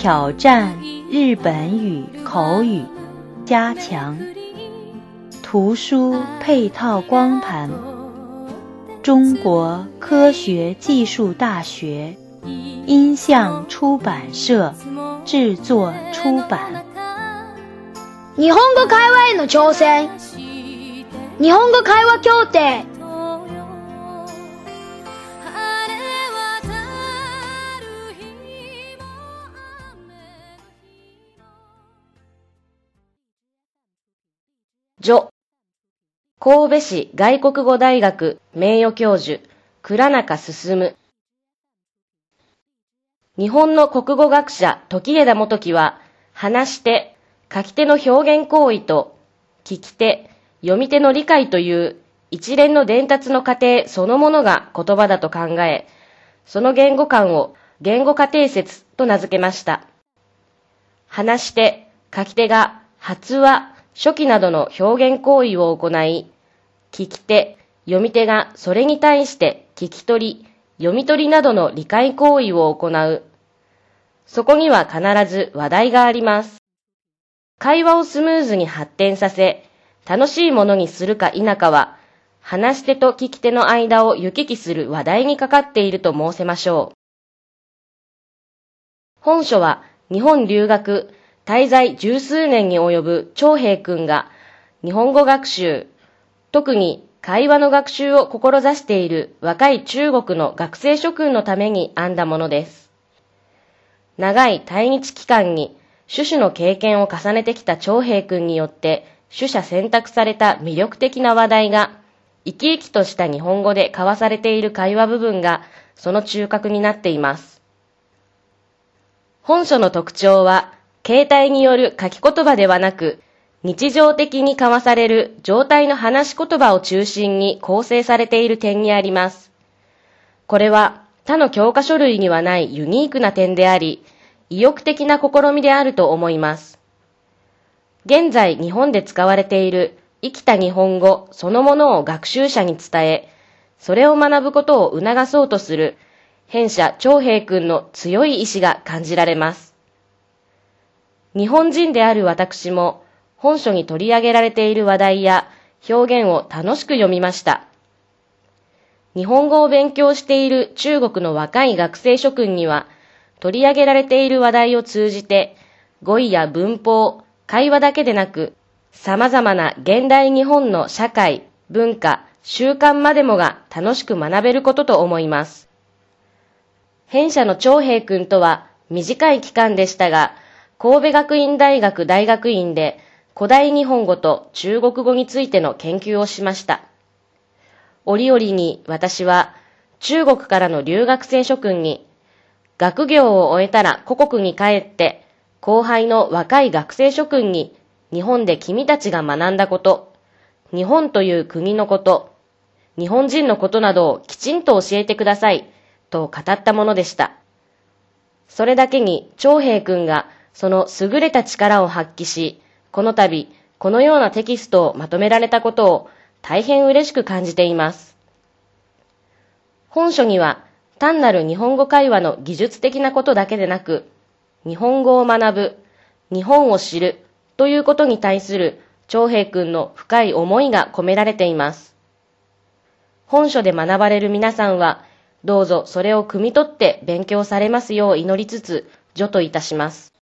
挑战日本语口语，加强。图书配套光盘，中国科学技术大学音像出版社制作出版。日本語会話への挑戦。日本語会話協定。序神戸市外国語大学名誉教授倉中進日本の国語学者時枝元樹は話し手、書き手の表現行為と聞き手、読み手の理解という一連の伝達の過程そのものが言葉だと考え、その言語感を言語過程説と名付けました。話し手、書き手が発話、初期などの表現行為を行い、聞き手、読み手がそれに対して聞き取り、読み取りなどの理解行為を行う。そこには必ず話題があります。会話をスムーズに発展させ、楽しいものにするか否かは、話し手と聞き手の間を行き来する話題にかかっていると申せましょう。本書は日本留学、滞在十数年に及ぶ長平君が日本語学習、特に会話の学習を志している若い中国の学生諸君のために編んだものです。長い対日期間に種々の経験を重ねてきた長平君によって取捨選択された魅力的な話題が生き生きとした日本語で交わされている会話部分がその中核になっています。本書の特徴は携帯による書き言葉ではなく、日常的に交わされる状態の話し言葉を中心に構成されている点にあります。これは他の教科書類にはないユニークな点であり、意欲的な試みであると思います。現在日本で使われている生きた日本語そのものを学習者に伝え、それを学ぶことを促そうとする、弊社長平君の強い意志が感じられます。日本人である私も本書に取り上げられている話題や表現を楽しく読みました。日本語を勉強している中国の若い学生諸君には取り上げられている話題を通じて語彙や文法、会話だけでなく様々な現代日本の社会、文化、習慣までもが楽しく学べることと思います。弊社の長平君とは短い期間でしたが、神戸学院大学大学院で古代日本語と中国語についての研究をしました。折々に私は中国からの留学生諸君に学業を終えたら故国に帰って後輩の若い学生諸君に日本で君たちが学んだこと、日本という国のこと、日本人のことなどをきちんと教えてくださいと語ったものでした。それだけに長平君がその優れた力を発揮し、この度、このようなテキストをまとめられたことを大変嬉しく感じています。本書には単なる日本語会話の技術的なことだけでなく、日本語を学ぶ、日本を知るということに対する長平君の深い思いが込められています。本書で学ばれる皆さんは、どうぞそれを汲み取って勉強されますよう祈りつつ、助といたします。